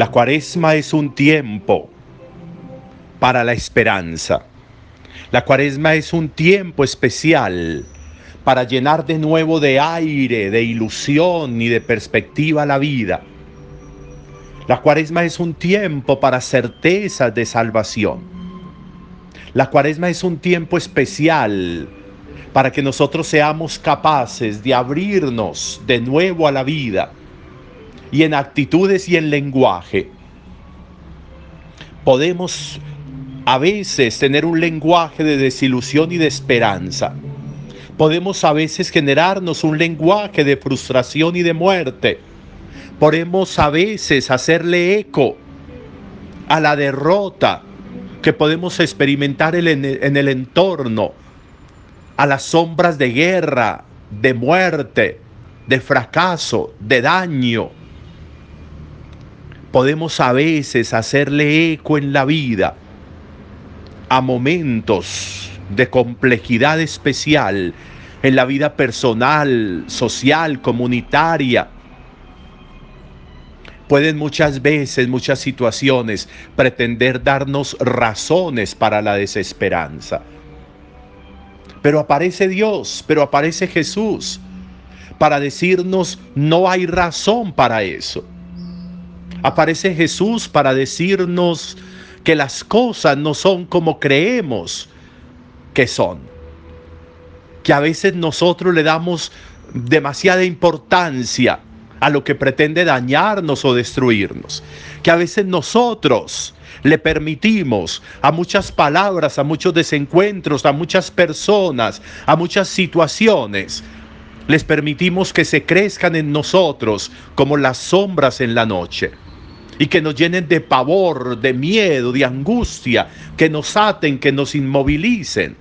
La cuaresma es un tiempo para la esperanza. La cuaresma es un tiempo especial para llenar de nuevo de aire, de ilusión y de perspectiva la vida. La cuaresma es un tiempo para certezas de salvación. La cuaresma es un tiempo especial para que nosotros seamos capaces de abrirnos de nuevo a la vida y en actitudes y en lenguaje. Podemos a veces tener un lenguaje de desilusión y de esperanza. Podemos a veces generarnos un lenguaje de frustración y de muerte. Podemos a veces hacerle eco a la derrota que podemos experimentar en el entorno, a las sombras de guerra, de muerte, de fracaso, de daño podemos a veces hacerle eco en la vida a momentos de complejidad especial en la vida personal, social, comunitaria. Pueden muchas veces, muchas situaciones, pretender darnos razones para la desesperanza. Pero aparece Dios, pero aparece Jesús para decirnos, no hay razón para eso. Aparece Jesús para decirnos que las cosas no son como creemos que son. Que a veces nosotros le damos demasiada importancia a lo que pretende dañarnos o destruirnos. Que a veces nosotros le permitimos a muchas palabras, a muchos desencuentros, a muchas personas, a muchas situaciones, les permitimos que se crezcan en nosotros como las sombras en la noche y que nos llenen de pavor, de miedo, de angustia, que nos aten, que nos inmovilicen.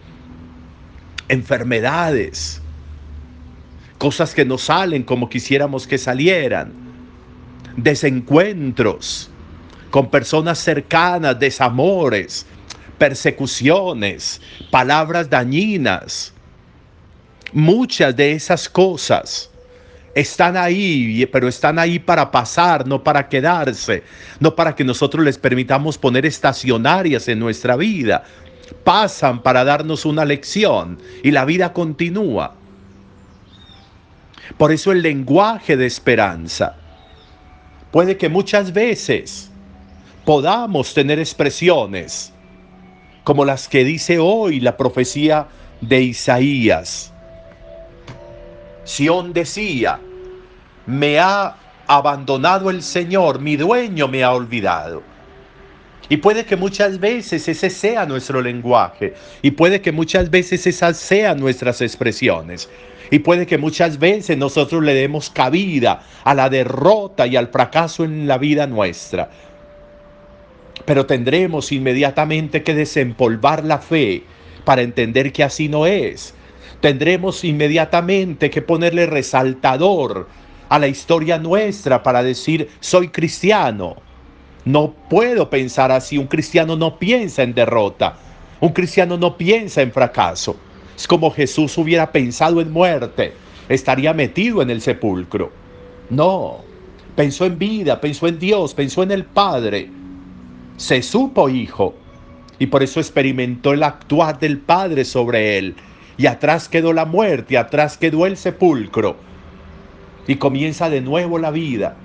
Enfermedades, cosas que no salen como quisiéramos que salieran, desencuentros con personas cercanas, desamores, persecuciones, palabras dañinas. Muchas de esas cosas están ahí, pero están ahí para pasar, no para quedarse, no para que nosotros les permitamos poner estacionarias en nuestra vida. Pasan para darnos una lección y la vida continúa. Por eso el lenguaje de esperanza puede que muchas veces podamos tener expresiones como las que dice hoy la profecía de Isaías Sión decía, me ha abandonado el Señor, mi dueño me ha olvidado. Y puede que muchas veces ese sea nuestro lenguaje. Y puede que muchas veces esas sean nuestras expresiones. Y puede que muchas veces nosotros le demos cabida a la derrota y al fracaso en la vida nuestra. Pero tendremos inmediatamente que desempolvar la fe para entender que así no es tendremos inmediatamente que ponerle resaltador a la historia nuestra para decir, soy cristiano. No puedo pensar así, un cristiano no piensa en derrota, un cristiano no piensa en fracaso. Es como Jesús hubiera pensado en muerte, estaría metido en el sepulcro. No, pensó en vida, pensó en Dios, pensó en el Padre. Se supo hijo y por eso experimentó el actuar del Padre sobre él y atrás quedó la muerte, atrás quedó el sepulcro y comienza de nuevo la vida.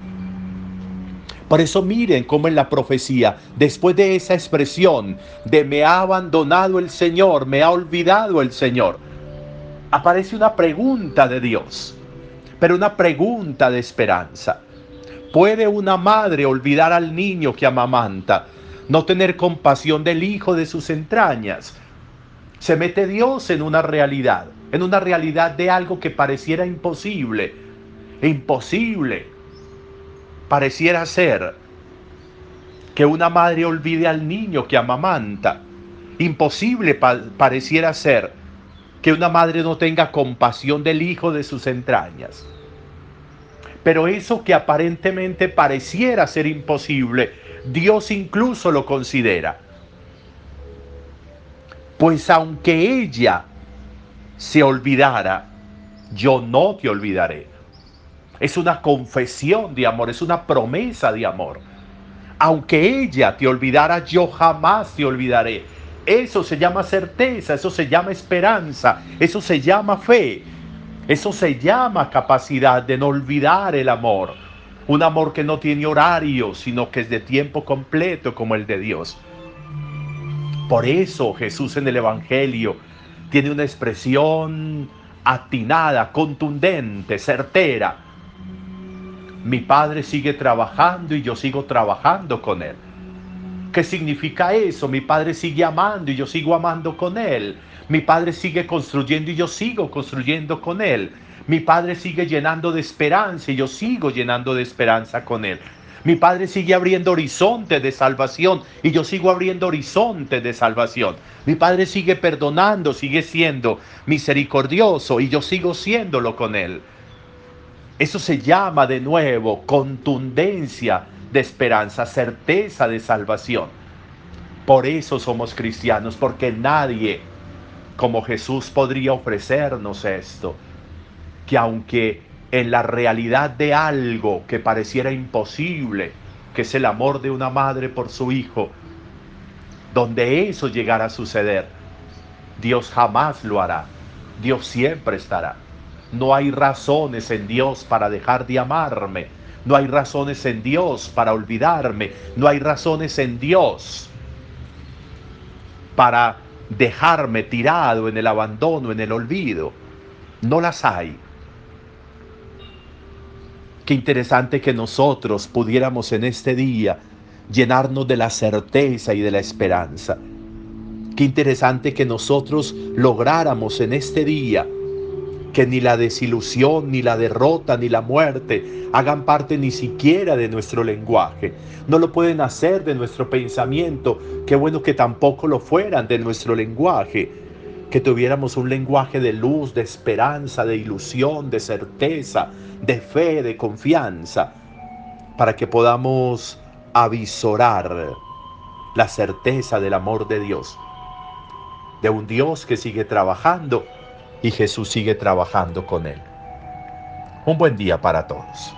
Por eso miren cómo en la profecía, después de esa expresión de me ha abandonado el Señor, me ha olvidado el Señor, aparece una pregunta de Dios, pero una pregunta de esperanza. ¿Puede una madre olvidar al niño que amamanta, no tener compasión del hijo de sus entrañas? se mete Dios en una realidad, en una realidad de algo que pareciera imposible, imposible. Pareciera ser que una madre olvide al niño que amamanta. Imposible pareciera ser que una madre no tenga compasión del hijo de sus entrañas. Pero eso que aparentemente pareciera ser imposible, Dios incluso lo considera. Pues aunque ella se olvidara, yo no te olvidaré. Es una confesión de amor, es una promesa de amor. Aunque ella te olvidara, yo jamás te olvidaré. Eso se llama certeza, eso se llama esperanza, eso se llama fe, eso se llama capacidad de no olvidar el amor. Un amor que no tiene horario, sino que es de tiempo completo como el de Dios. Por eso Jesús en el Evangelio tiene una expresión atinada, contundente, certera. Mi Padre sigue trabajando y yo sigo trabajando con Él. ¿Qué significa eso? Mi Padre sigue amando y yo sigo amando con Él. Mi Padre sigue construyendo y yo sigo construyendo con Él. Mi Padre sigue llenando de esperanza y yo sigo llenando de esperanza con Él. Mi Padre sigue abriendo horizontes de salvación y yo sigo abriendo horizontes de salvación. Mi Padre sigue perdonando, sigue siendo misericordioso y yo sigo siéndolo con Él. Eso se llama de nuevo contundencia de esperanza, certeza de salvación. Por eso somos cristianos, porque nadie como Jesús podría ofrecernos esto, que aunque en la realidad de algo que pareciera imposible, que es el amor de una madre por su hijo, donde eso llegara a suceder, Dios jamás lo hará, Dios siempre estará. No hay razones en Dios para dejar de amarme, no hay razones en Dios para olvidarme. No hay razones en Dios para dejarme tirado en el abandono, en el olvido. No las hay. Qué interesante que nosotros pudiéramos en este día llenarnos de la certeza y de la esperanza. Qué interesante que nosotros lográramos en este día que ni la desilusión, ni la derrota, ni la muerte hagan parte ni siquiera de nuestro lenguaje. No lo pueden hacer de nuestro pensamiento. Qué bueno que tampoco lo fueran de nuestro lenguaje. Que tuviéramos un lenguaje de luz, de esperanza, de ilusión, de certeza, de fe, de confianza, para que podamos avisorar la certeza del amor de Dios, de un Dios que sigue trabajando y Jesús sigue trabajando con él. Un buen día para todos.